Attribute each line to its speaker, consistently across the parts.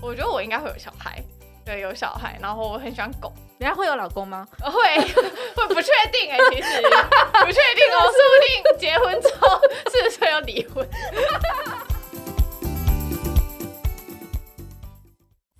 Speaker 1: 我觉得我应该会有小孩，对，有小孩，然后我很喜欢狗。
Speaker 2: 人家会有老公吗？
Speaker 1: 会，会不确定哎、欸，其实不确定哦，说不定结婚之后四十岁要离婚。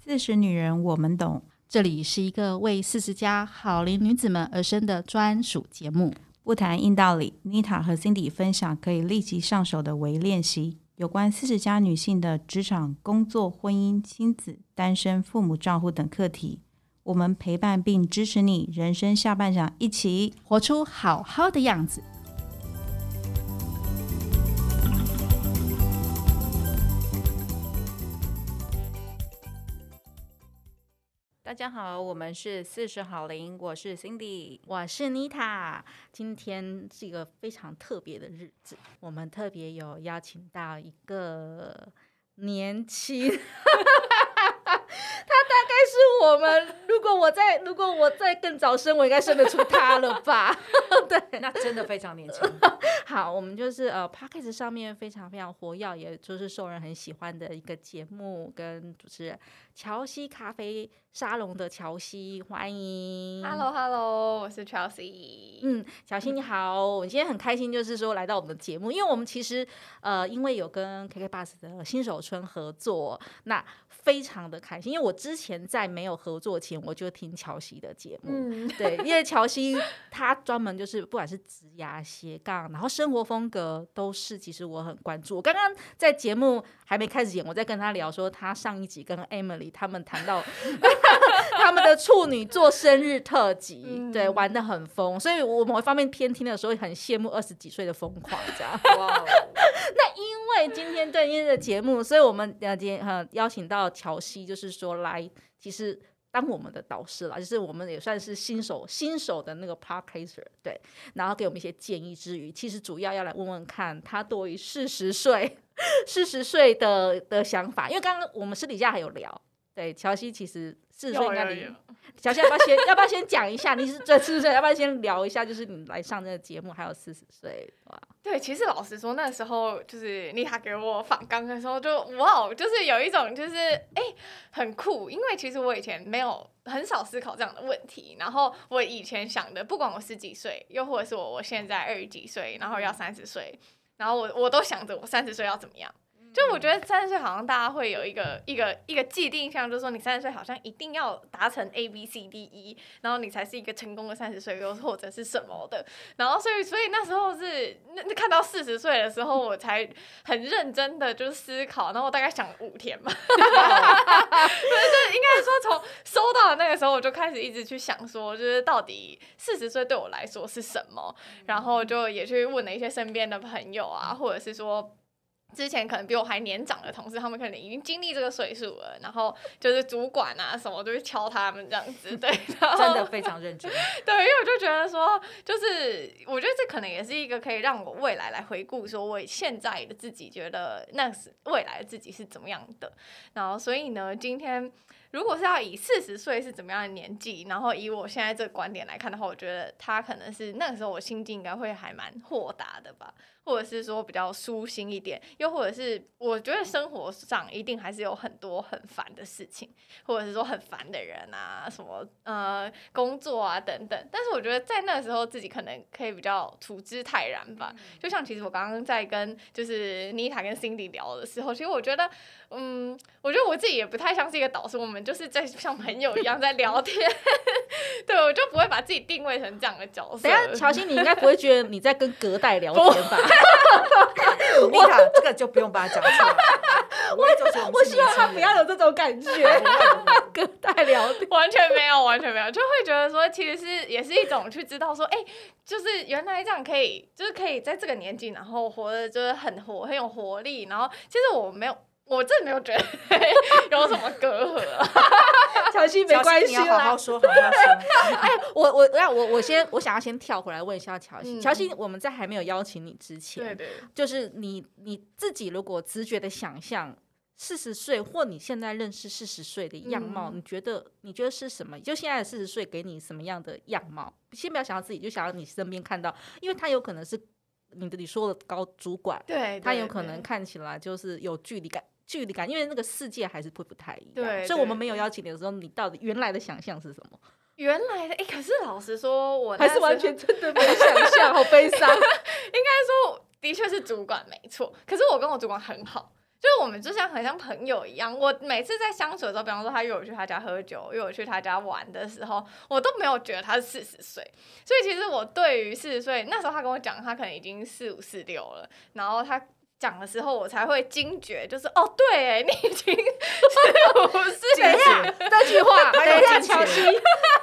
Speaker 3: 四十女人我们懂，
Speaker 2: 这里是一个为四十加好龄女子们而生的专属节目，
Speaker 3: 不谈硬道理。Nita 和 Cindy 分享可以立即上手的微练习，有关四十加女性的职场、工作、婚姻、亲子、单身、父母账户等课题。我们陪伴并支持你，人生下半场，一起
Speaker 2: 活出好好的样子。
Speaker 3: 大家好，我们是四十好龄，我是 Cindy，
Speaker 2: 我是 Nita。今天是一个非常特别的日子，我们特别有邀请到一个年轻。他大概是我们，如果我在，如果我在更早生，我应该生得出他了吧？对，
Speaker 3: 那真的非常年轻。
Speaker 2: 好，我们就是呃 Podcast 上面非常非常活跃，也就是受人很喜欢的一个节目，跟主持人乔西咖啡沙龙的乔西，欢迎。
Speaker 1: Hello，Hello，我是乔西。
Speaker 2: 嗯，乔西你好，我今天很开心，就是说来到我们的节目，因为我们其实呃，因为有跟 KK Bus 的新手村合作，那。非常的开心，因为我之前在没有合作前，我就听乔西的节目，嗯、对，因为乔西他专门就是不管是直牙斜杠，然后生活风格都是，其实我很关注。我刚刚在节目还没开始演，我在跟他聊说，他上一集跟 Emily 他们谈到 他们的处女座生日特辑，嗯、对，玩的很疯，所以我某一方面偏听的时候很羡慕二十几岁的疯狂，这样。哇，那因为今天对应的节目，所以我们呃今天呃邀请到。乔西就是说来，其实当我们的导师了，就是我们也算是新手新手的那个 Podcaster 对，然后给我们一些建议之余，其实主要要来问问看他对于四十岁四十岁的的想法，因为刚刚我们私底下还有聊，对，乔西其实四十岁应该离。乔西要不要先要不要先讲一下？你是这四十岁，要不要先聊一下？就是你来上这个节目，还有四十岁，哇。
Speaker 1: 对，其实老实说，那时候就是丽塔给我访刚的时候就，就哇，就是有一种就是哎，很酷，因为其实我以前没有很少思考这样的问题。然后我以前想的，不管我十几岁，又或者是我我现在二十几岁，然后要三十岁，然后我我都想着我三十岁要怎么样。就我觉得三十岁好像大家会有一个一个一个既定印象，就是说你三十岁好像一定要达成 A B C D E，然后你才是一个成功的三十岁，又或者是什么的。然后所以所以那时候是那那看到四十岁的时候，我才很认真的就是思考，然后我大概想了五天嘛，对，就应该说从收到的那个时候我就开始一直去想说，就是到底四十岁对我来说是什么，然后就也去问了一些身边的朋友啊，或者是说。之前可能比我还年长的同事，他们可能已经经历这个岁数了，然后就是主管啊什么都会敲他们这样子，对，然后
Speaker 3: 真的非常认真。
Speaker 1: 对，因为我就觉得说，就是我觉得这可能也是一个可以让我未来来回顾，说我现在的自己觉得那是未来的自己是怎么样的。然后所以呢，今天如果是要以四十岁是怎么样的年纪，然后以我现在这个观点来看的话，我觉得他可能是那个时候我心境应该会还蛮豁达的吧。或者是说比较舒心一点，又或者是我觉得生活上一定还是有很多很烦的事情，或者是说很烦的人啊，什么呃工作啊等等。但是我觉得在那个时候自己可能可以比较处之泰然吧。就像其实我刚刚在跟就是妮塔跟 Cindy 聊的时候，其实我觉得。嗯，我觉得我自己也不太像是一个导师，我们就是在像朋友一样在聊天，对，我就不会把自己定位成这样的角色。
Speaker 2: 等下，乔欣，你应该不会觉得你在跟隔代聊天吧？
Speaker 3: 妮塔，这个就不用把它讲出来。我
Speaker 2: 我，我希望他不要有这种感觉，隔代聊天
Speaker 1: 完全没有，完全没有，就会觉得说，其实是也是一种去知道说，哎、欸，就是原来这样可以，就是可以在这个年纪，然后活得就是很活，很有活力，然后其实我没有。我真的没有觉得 有什么隔阂啊，
Speaker 2: 乔西没关系，
Speaker 3: 你要好好说，好好说。
Speaker 2: 哎，我我我我我先，我想要先跳回来问一下乔西。乔西，我们在还没有邀请你之前，对对，就是你你自己如果直觉的想象四十岁或你现在认识四十岁的样貌，你觉得你觉得是什么？就现在的四十岁给你什么样的样貌？先不要想到自己，就想要你身边看到，因为他有可能是你的你说的高主管，对，他有可能看起来就是有距离感。距离感，因为那个世界还是会不太一样。
Speaker 1: 对，
Speaker 2: 所以我们没有邀请你的时候，你到底原来的想象是什么？
Speaker 1: 原来的哎、欸，可是老实说，我
Speaker 2: 还是完全真的没想象，好悲伤。应该
Speaker 1: 说，的确是主管没错，可是我跟我主管很好。就是我们就像很像朋友一样，我每次在相处的时候，比方说他约我去他家喝酒，约我去他家玩的时候，我都没有觉得他是四十岁。所以其实我对于四十岁那时候，他跟我讲，他可能已经四五四六了，然后他。讲的时候，我才会惊觉，就是哦，对，哎，你已经 是五四，
Speaker 2: 等一下，这句话，等一下，乔西，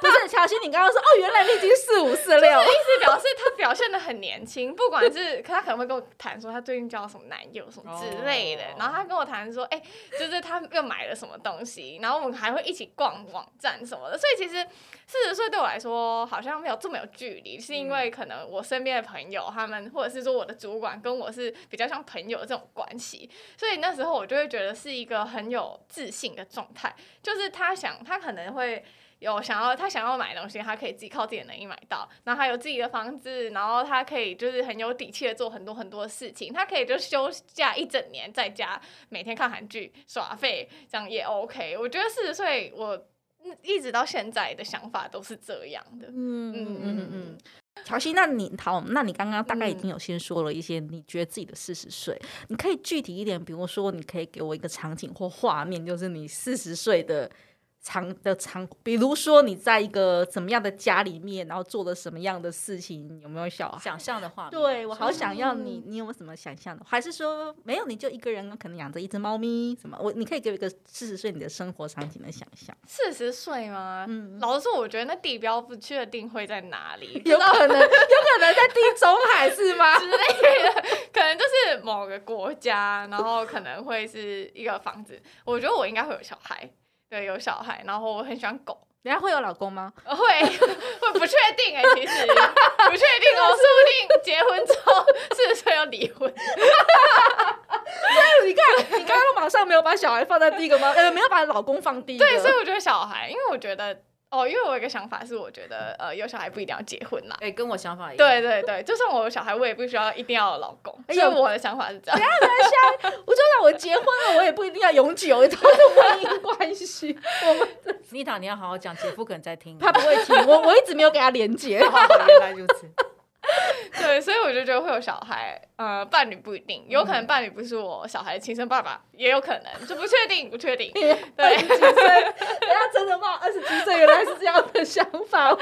Speaker 2: 不是乔西，你刚刚说哦，原来你已经四五四六，
Speaker 1: 意思表示他表现的很年轻，不管是，可他可能会跟我谈说他最近交了什么男友什么之类的，然后他跟我谈说，哎，就是他又买了什么东西，然后我们还会一起逛网站什么的，所以其实四十岁对我来说好像没有这么有距离，是因为可能我身边的朋友他们，或者是说我的主管跟我是比较像朋友。有这种关系，所以那时候我就会觉得是一个很有自信的状态。就是他想，他可能会有想要，他想要买东西，他可以自己靠自己的能力买到。然后他有自己的房子，然后他可以就是很有底气的做很多很多的事情。他可以就休假一整年在家，每天看韩剧耍废，这样也 OK。我觉得四十岁，我一直到现在的想法都是这样的。嗯嗯嗯嗯。
Speaker 2: 乔西，那你好，那你刚刚大概已经有先说了一些，你觉得自己的四十岁，你可以具体一点，比如说，你可以给我一个场景或画面，就是你四十岁的。长的长，比如说你在一个怎么样的家里面，然后做了什么样的事情，有没有小孩
Speaker 3: 想象的话？
Speaker 2: 对，我好想要你，你有没有什么想象的？还是说没有，你就一个人，可能养着一只猫咪什么？我你可以给我一个四十岁你的生活场景的想象。
Speaker 1: 四十岁吗？嗯，老实说，我觉得那地标不确定会在哪里，
Speaker 2: 有可能有可能在地中海是吗？
Speaker 1: 之类的，可能就是某个国家，然后可能会是一个房子。我觉得我应该会有小孩。对，有小孩，然后我很喜欢狗。
Speaker 2: 人家会有老公吗？
Speaker 1: 会，会不确定哎、欸，其实不确定哦，说不定结婚之后四十岁要离婚。
Speaker 2: 所以你看，你刚刚马上没有把小孩放在第一个吗？呃，没有把老公放第一个。
Speaker 1: 对，所以我觉得小孩，因为我觉得。哦，因为我有一个想法是，我觉得呃，有小孩不一定要结婚啦。
Speaker 3: 对，跟我想法一样。
Speaker 1: 对对对，就算我有小孩，我也不需要一定要有老公。所以我的想法是这样。
Speaker 2: 等下等下，我就算我结婚了，我也不一定要永久，都是婚姻关系。我们
Speaker 3: 妮塔，你要好好讲，姐夫可能在听。
Speaker 2: 他不会听，我我一直没有给他连接。
Speaker 3: 原来如此。
Speaker 1: 对，所以我就觉得会有小孩，呃，伴侣不一定，有可能伴侣不是我小孩的亲生爸爸，也有可能，就不确定，不确定。对，
Speaker 2: 二十几岁，人家真的吗？二十几岁原来是这样的想法，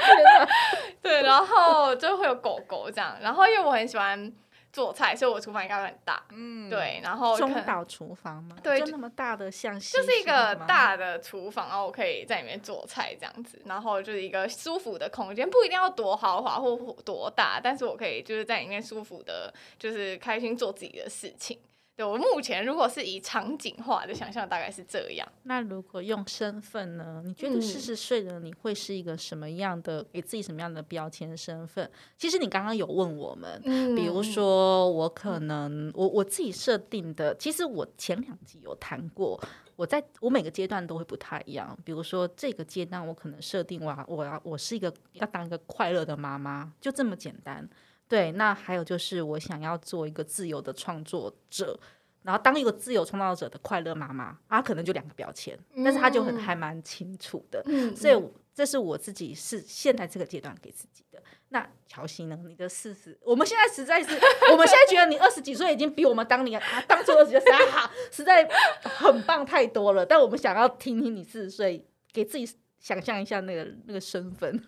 Speaker 1: 对，然后就会有狗狗这样，然后因为我很喜欢。做菜，所以我厨房应该会很大，嗯，对，然后
Speaker 2: 中岛厨房吗，对，就那么大的像，
Speaker 1: 就是一个大的厨房，然后我可以在里面做菜这样子，然后就是一个舒服的空间，不一定要多豪华或多大，但是我可以就是在里面舒服的，就是开心做自己的事情。对，我目前如果是以场景化的想象，大概是这样。
Speaker 2: 那如果用身份呢？你觉得四十岁的你会是一个什么样的，给自己什么样的标签身份？其实你刚刚有问我们，嗯、比如说我可能我我自己设定的，其实我前两集有谈过，我在我每个阶段都会不太一样。比如说这个阶段，我可能设定我要我要我是一个要当一个快乐的妈妈，就这么简单。对，那还有就是我想要做一个自由的创作者，然后当一个自由创造者的快乐妈妈，啊，可能就两个标签，但是他就很还蛮清楚的，嗯、所以这是我自己是现在这个阶段给自己的。那乔西呢？你的四十，我们现在实在是，我们现在觉得你二十几岁已经比我们当年啊当初二十几岁好，实在很棒太多了。但我们想要听听你四十岁，给自己想象一下那个那个身份。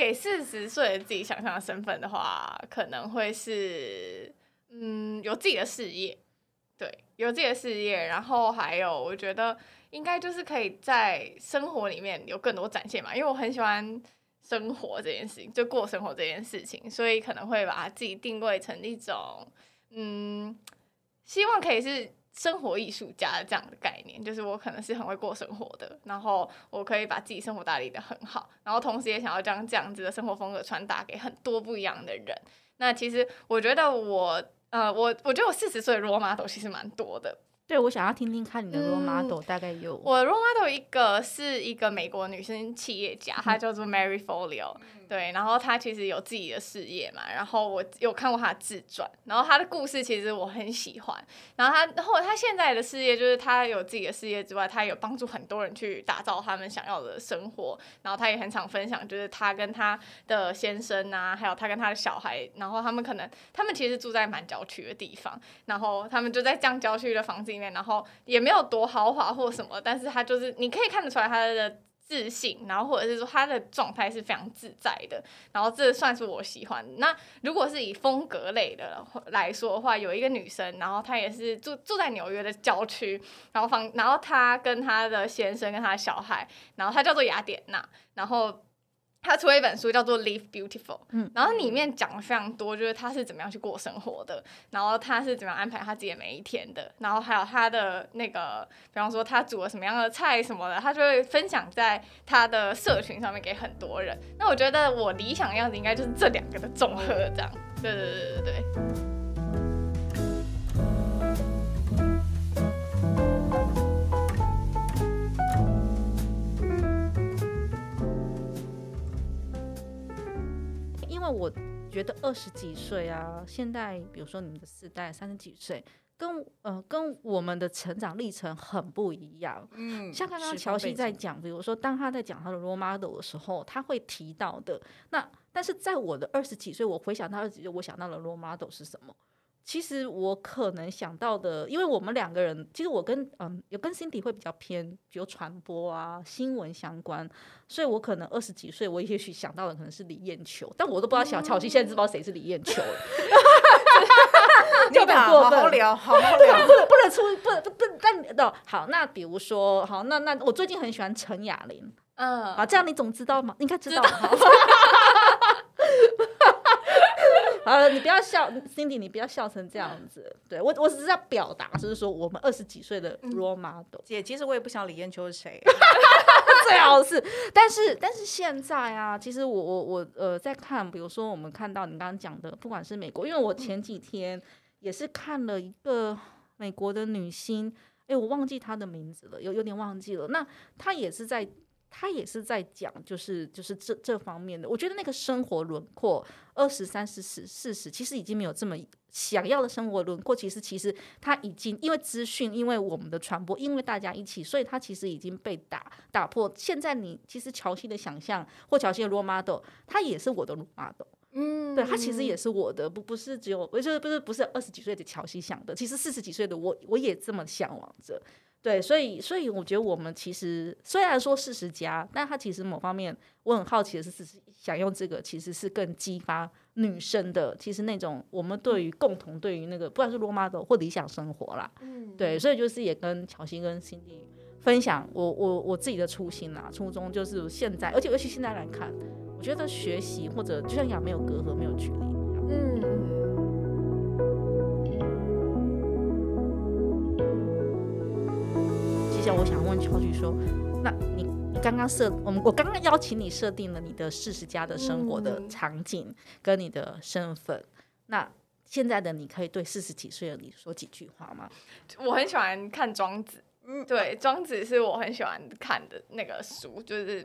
Speaker 1: 给四十岁自己想象的身份的话，可能会是，嗯，有自己的事业，对，有自己的事业，然后还有，我觉得应该就是可以在生活里面有更多展现嘛，因为我很喜欢生活这件事情，就过生活这件事情，所以可能会把自己定位成一种，嗯，希望可以是。生活艺术家的这样的概念，就是我可能是很会过生活的，然后我可以把自己生活打理的很好，然后同时也想要将这样子的生活风格传达给很多不一样的人。那其实我觉得我，呃，我我觉得我四十岁的 role model 其实蛮多的，
Speaker 2: 对，我想要听听看你的 role model 大概有。
Speaker 1: 我 role model 一个是一个美国女生企业家，她叫做 Mary Folio。对，然后她其实有自己的事业嘛，然后我有看过她的自传，然后她的故事其实我很喜欢。然后她，然后她现在的事业就是她有自己的事业之外，她有帮助很多人去打造他们想要的生活。然后她也很常分享，就是她跟她的先生啊，还有她跟她的小孩，然后他们可能他们其实住在蛮郊区的地方，然后他们就在这样郊区的房子里面。然后也没有多豪华或什么，但是他就是你可以看得出来他的自信，然后或者是说他的状态是非常自在的，然后这算是我喜欢。那如果是以风格类的来说的话，有一个女生，然后她也是住住在纽约的郊区，然后房，然后她跟她的先生跟她的小孩，然后她叫做雅典娜，然后。他出了一本书叫做《Live Beautiful》，嗯，然后里面讲了非常多，就是他是怎么样去过生活的，然后他是怎么样安排他自己的每一天的，然后还有他的那个，比方说他煮了什么样的菜什么的，他就会分享在他的社群上面给很多人。那我觉得我理想的样子应该就是这两个的综合，这样，对对对对对。
Speaker 2: 我觉得二十几岁啊，现在比如说你们的世代三十几岁，跟呃跟我们的成长历程很不一样。嗯，像刚刚乔西在讲，比如说当他在讲他的 role model 的时候，他会提到的那，但是在我的二十几岁，我回想到二十几岁，我想到的 role model 是什么？其实我可能想到的，因为我们两个人，其实我跟嗯有跟 Cindy 会比较偏，比如传播啊、新闻相关，所以我可能二十几岁，我也许想到的可能是李艳秋，但我都不知道小乔西现在知道谁是李艳秋了。就很过分，好好聊，好好聊，不能不能出，不能不不但的好，那比如说好，那那我最近很喜欢陈雅玲，嗯，好，这样你总知道吗？应该知道。好，你不要笑，Cindy，你不要笑成这样子。对我，我只是在表达，就是说我们二十几岁的 role model。
Speaker 3: 姐，其实我也不想李艳秋是谁，
Speaker 2: 最好是。但是，但是现在啊，其实我我我呃，在看，比如说我们看到你刚刚讲的，不管是美国，因为我前几天也是看了一个美国的女星，哎，我忘记她的名字了，有有点忘记了。那她也是在。他也是在讲，就是就是这这方面的。我觉得那个生活轮廓，二十三、四十、四十，其实已经没有这么想要的生活轮廓。其实，其实他已经因为资讯，因为我们的传播，因为大家一起，所以他其实已经被打打破。现在你其实乔西的想象或乔西的 role model，他也是我的 role model。嗯，对，他其实也是我的，不不是只有，我就是不是不是二十几岁的乔西想的，其实四十几岁的我，我也这么向往着。对，所以所以我觉得我们其实虽然说四十加，但他其实某方面我很好奇的是，是想用这个其实是更激发女生的，其实那种我们对于共同对于那个不管是 role model 或理想生活啦，嗯，对，所以就是也跟乔欣跟 Cindy 分享我我我自己的初心啦，初衷就是现在，而且尤其现在来看，我觉得学习或者就像讲没有隔阂，没有距离，我想问乔局说，那你你刚刚设我们我刚刚邀请你设定了你的四十家的生活的场景跟你的身份，嗯、那现在的你可以对四十几岁的你说几句话吗？
Speaker 1: 我很喜欢看庄子，嗯，对，庄子是我很喜欢看的那个书，就是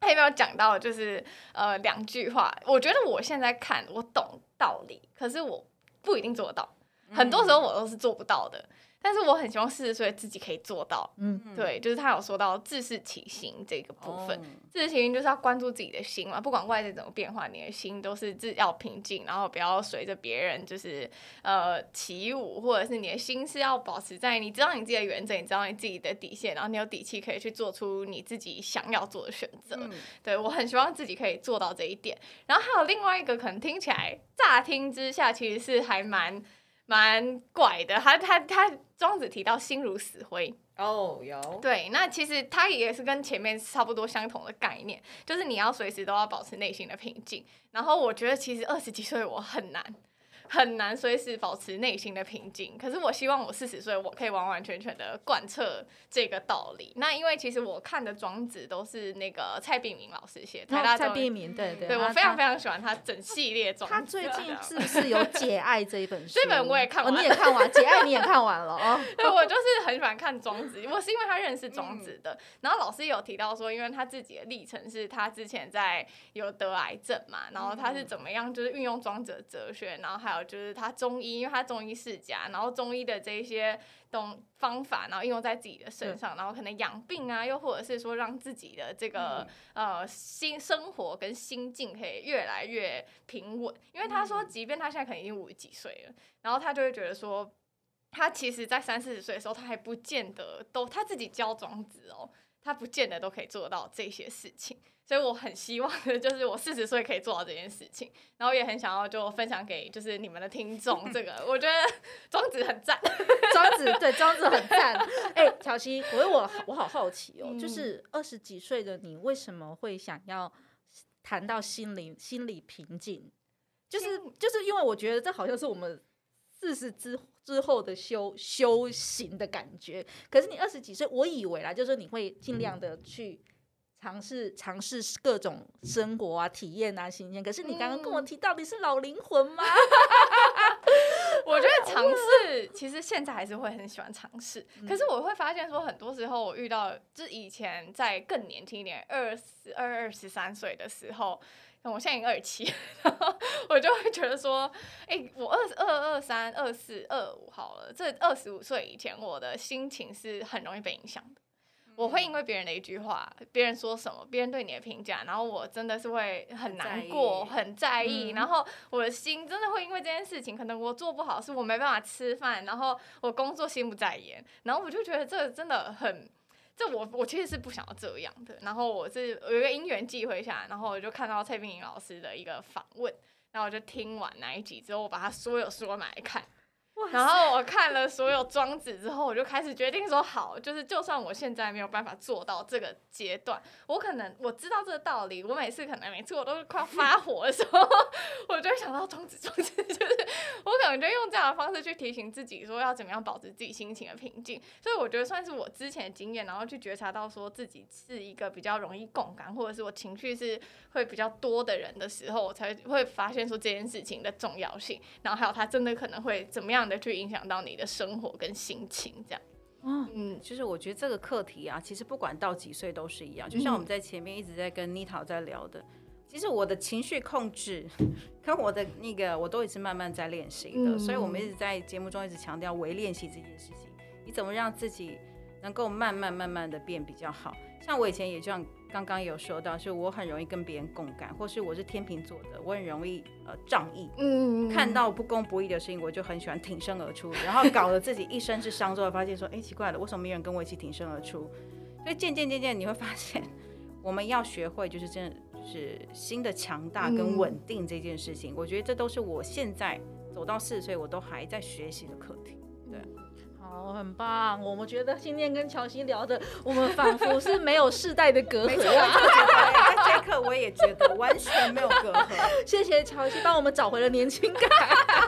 Speaker 1: 他有没有讲到就是呃两句话，我觉得我现在看我懂道理，可是我不一定做得到，很多时候我都是做不到的。但是我很希望四十岁自己可以做到，嗯，对，就是他有说到自视其心这个部分，自视其心就是要关注自己的心嘛，不管外界怎么变化，你的心都是自要平静，然后不要随着别人就是呃起舞，或者是你的心是要保持在你知道你自己的原则，你知道你自己的底线，然后你有底气可以去做出你自己想要做的选择。嗯、对，我很希望自己可以做到这一点。然后还有另外一个可能听起来乍听之下其实是还蛮。蛮怪的，他他他庄子提到心如死灰
Speaker 3: 哦，有
Speaker 1: 对，那其实他也是跟前面差不多相同的概念，就是你要随时都要保持内心的平静。然后我觉得其实二十几岁我很难，很难随时保持内心的平静。可是我希望我四十岁，我可以完完全全的贯彻这个道理。那因为其实我看的庄子都是那个蔡炳明老师写的，
Speaker 2: 蔡炳明，对对，
Speaker 1: 对我非常非常喜欢他整系列庄子。
Speaker 2: 他最近是不是有《解爱》这一本书？
Speaker 1: 这本我也看完，
Speaker 2: 你也看完《解爱》，你也看完了哦。
Speaker 1: 对，我就是很喜欢看庄子，我是因为他认识庄子的。然后老师有提到说，因为他自己的历程是他之前在有得癌症嘛，然后他是怎么样就是运用庄子的哲学，然后还有就是他中医，因为他中医世家，然后中医的这一些东方法，然后应用在自己的身上，然后可能养病啊，又或者是说让自己的这个呃心生活跟心境可以越来越平稳。因为他说，即便他现在可能已经五十几岁了，然后他就会觉得说，他其实在三四十岁的时候，他还不见得都他自己教庄子哦。他不见得都可以做到这些事情，所以我很希望的 就是我四十岁可以做到这件事情，然后也很想要就分享给就是你们的听众。这个我觉得 庄子很赞，
Speaker 2: 庄子对庄子很赞。哎、欸，乔西，我我我好好奇哦，嗯、就是二十几岁的你为什么会想要谈到心灵心理平静？就是就是因为我觉得这好像是我们。四十之之后的修修行的感觉，可是你二十几岁，我以为啦，就是你会尽量的去尝试尝试各种生活啊、体验啊、新鲜。可是你刚刚跟我提到底是老灵魂吗？
Speaker 1: 我觉得尝试其实现在还是会很喜欢尝试，可是我会发现说，很多时候我遇到，就是以前在更年轻一点，二十二、二十三岁的时候。我现在已经二十七，然后我就会觉得说，哎、欸，我二二二三二四二五好了，这二十五岁以前，我的心情是很容易被影响的。我会因为别人的一句话，别人说什么，别人对你的评价，然后我真的是会很难过，很在意，在意，然后我的心真的会因为这件事情，可能我做不好，是我没办法吃饭，然后我工作心不在焉，然后我就觉得这真的很。这我我其实是不想要这样的，然后我是有一个因缘际会下，然后我就看到蔡冰莹老师的一个访问，然后我就听完那一集之后，我把他所有书买来看。然后我看了所有庄子之后，我就开始决定说好，就是就算我现在没有办法做到这个阶段，我可能我知道这个道理，我每次可能每次我都是快要发火的时候，我就会想到庄子，庄子就是我可能就用这样的方式去提醒自己，说要怎么样保持自己心情的平静。所以我觉得算是我之前的经验，然后去觉察到说自己是一个比较容易共感，或者是我情绪是会比较多的人的时候，我才会发现说这件事情的重要性，然后还有他真的可能会怎么样的。去影响到你的生活跟心情，这样。
Speaker 3: 嗯，就是我觉得这个课题啊，其实不管到几岁都是一样。就像我们在前面一直在跟妮塔在聊的，其实我的情绪控制跟我的那个，我都一直慢慢在练习的。所以我们一直在节目中一直强调微练习这件事情。你怎么让自己能够慢慢慢慢的变比较好？像我以前也这样。刚刚有说到，是我很容易跟别人共感，或是我是天秤座的，我很容易呃仗义，嗯，看到不公不义的事情，我就很喜欢挺身而出，然后搞得自己一身是伤之后，发现说，哎，奇怪了，为什么没人跟我一起挺身而出？所以渐渐渐渐，你会发现，我们要学会就是真的是心的强大跟稳定这件事情，嗯、我觉得这都是我现在走到四十岁，我都还在学习的课题，对。
Speaker 2: 哦，很棒！我们觉得今天跟乔西聊的，我们仿佛是没有世代的隔阂。没错，
Speaker 3: 这一刻我也觉得完全没有隔阂。
Speaker 2: 谢谢乔西帮我们找回了年轻感。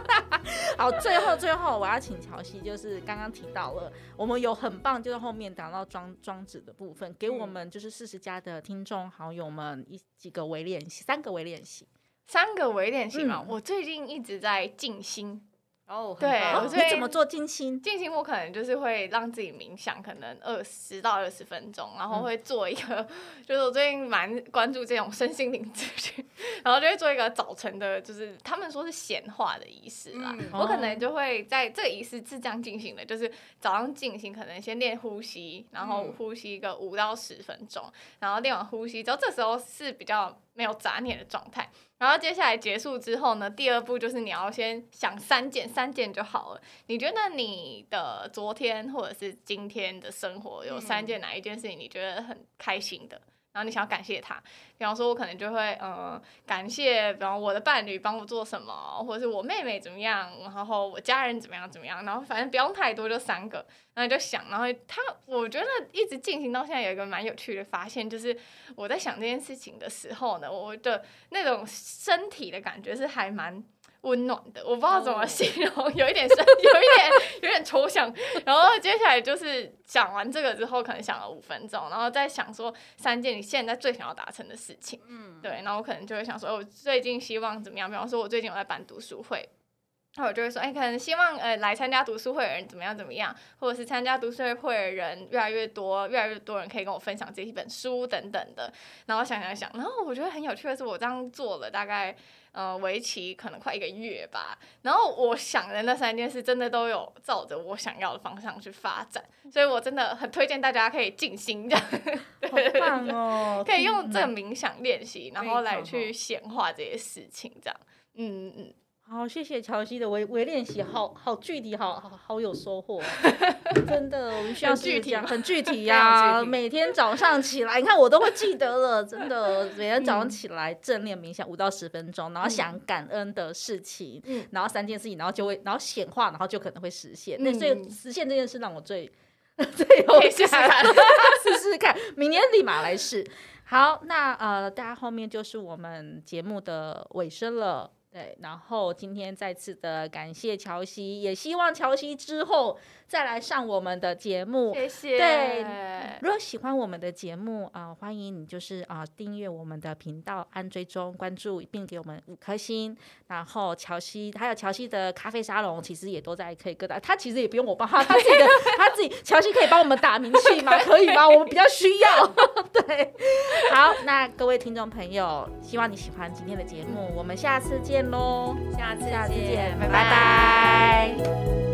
Speaker 2: 好，最后最后我要请乔西，就是刚刚提到了，我们有很棒，就是后面讲到庄庄子的部分，给我们就是四十加的听众好友们一几个微练习，三个微练习，
Speaker 1: 三个微练习嘛。嗯、我最近一直在静心。
Speaker 2: 哦，对，我你怎么做静心？
Speaker 1: 静心我可能就是会让自己冥想，可能二十到二十分钟，然后会做一个，嗯、就是我最近蛮关注这种身心灵咨询，然后就会做一个早晨的，就是他们说是显化的仪式啦。嗯、我可能就会在这个仪式是这样进行的，就是早上进行，可能先练呼吸，然后呼吸一个五到十分钟，然后练完呼吸之后，这时候是比较没有杂念的状态。然后接下来结束之后呢，第二步就是你要先想三件，三件就好了。你觉得你的昨天或者是今天的生活有三件哪一件事情你觉得很开心的？然后你想要感谢他，比方说，我可能就会呃感谢，比方我的伴侣帮我做什么，或者是我妹妹怎么样，然后我家人怎么样怎么样，然后反正不用太多，就三个，然后就想，然后他，我觉得一直进行到现在有一个蛮有趣的发现，就是我在想这件事情的时候呢，我的那种身体的感觉是还蛮温暖的，我不知道怎么形容，有一点深，有一点 有点抽象。然后接下来就是讲完这个之后，可能想了五分钟，然后再想说三件你现在最想要达成的事情。嗯，对，然后我可能就会想说，我最近希望怎么样？比方说，我最近有在办读书会。那我就会说，哎、欸，可能希望呃来参加读书会的人怎么样怎么样，或者是参加读书会的人越来越多，越来越多人可以跟我分享这一本书等等的。然后想想想，然后我觉得很有趣的是，我这样做了大概呃为期可能快一个月吧。然后我想的那三件事真的都有照着我想要的方向去发展，所以我真的很推荐大家可以静心这样，
Speaker 2: 好棒哦，
Speaker 1: 可以用这个冥想练习，然后来去显化这些事情这样，嗯嗯。
Speaker 2: 好，谢谢乔西的微微练习，好好具体，好好好有收获，真的，我们需要具体，很具体 呀。每天早上起来，你看我都会记得了，真的，每天早上起来正念冥想五到十分钟，然后想感恩的事情，然后三件事情，然后就会，然后显化，然后就可能会实现。那所以实现这件事让我最 最有感，试试看，明年立马来试。好，那呃，大家后面就是我们节目的尾声了。对，然后今天再次的感谢乔西，也希望乔西之后再来上我们的节目。
Speaker 1: 谢谢。
Speaker 2: 对，如果喜欢我们的节目啊、呃，欢迎你就是啊、呃、订阅我们的频道，按追踪关注，并给我们五颗星。然后乔西还有乔西的咖啡沙龙，其实也都在可以各大，他其实也不用我帮他，他自己的他自己乔西可以帮我们打名气吗？可以吗？我们比较需要。对，好，那各位听众朋友，希望你喜欢今天的节目，我们下次见。见喽，下次见，下次见，拜拜。拜拜。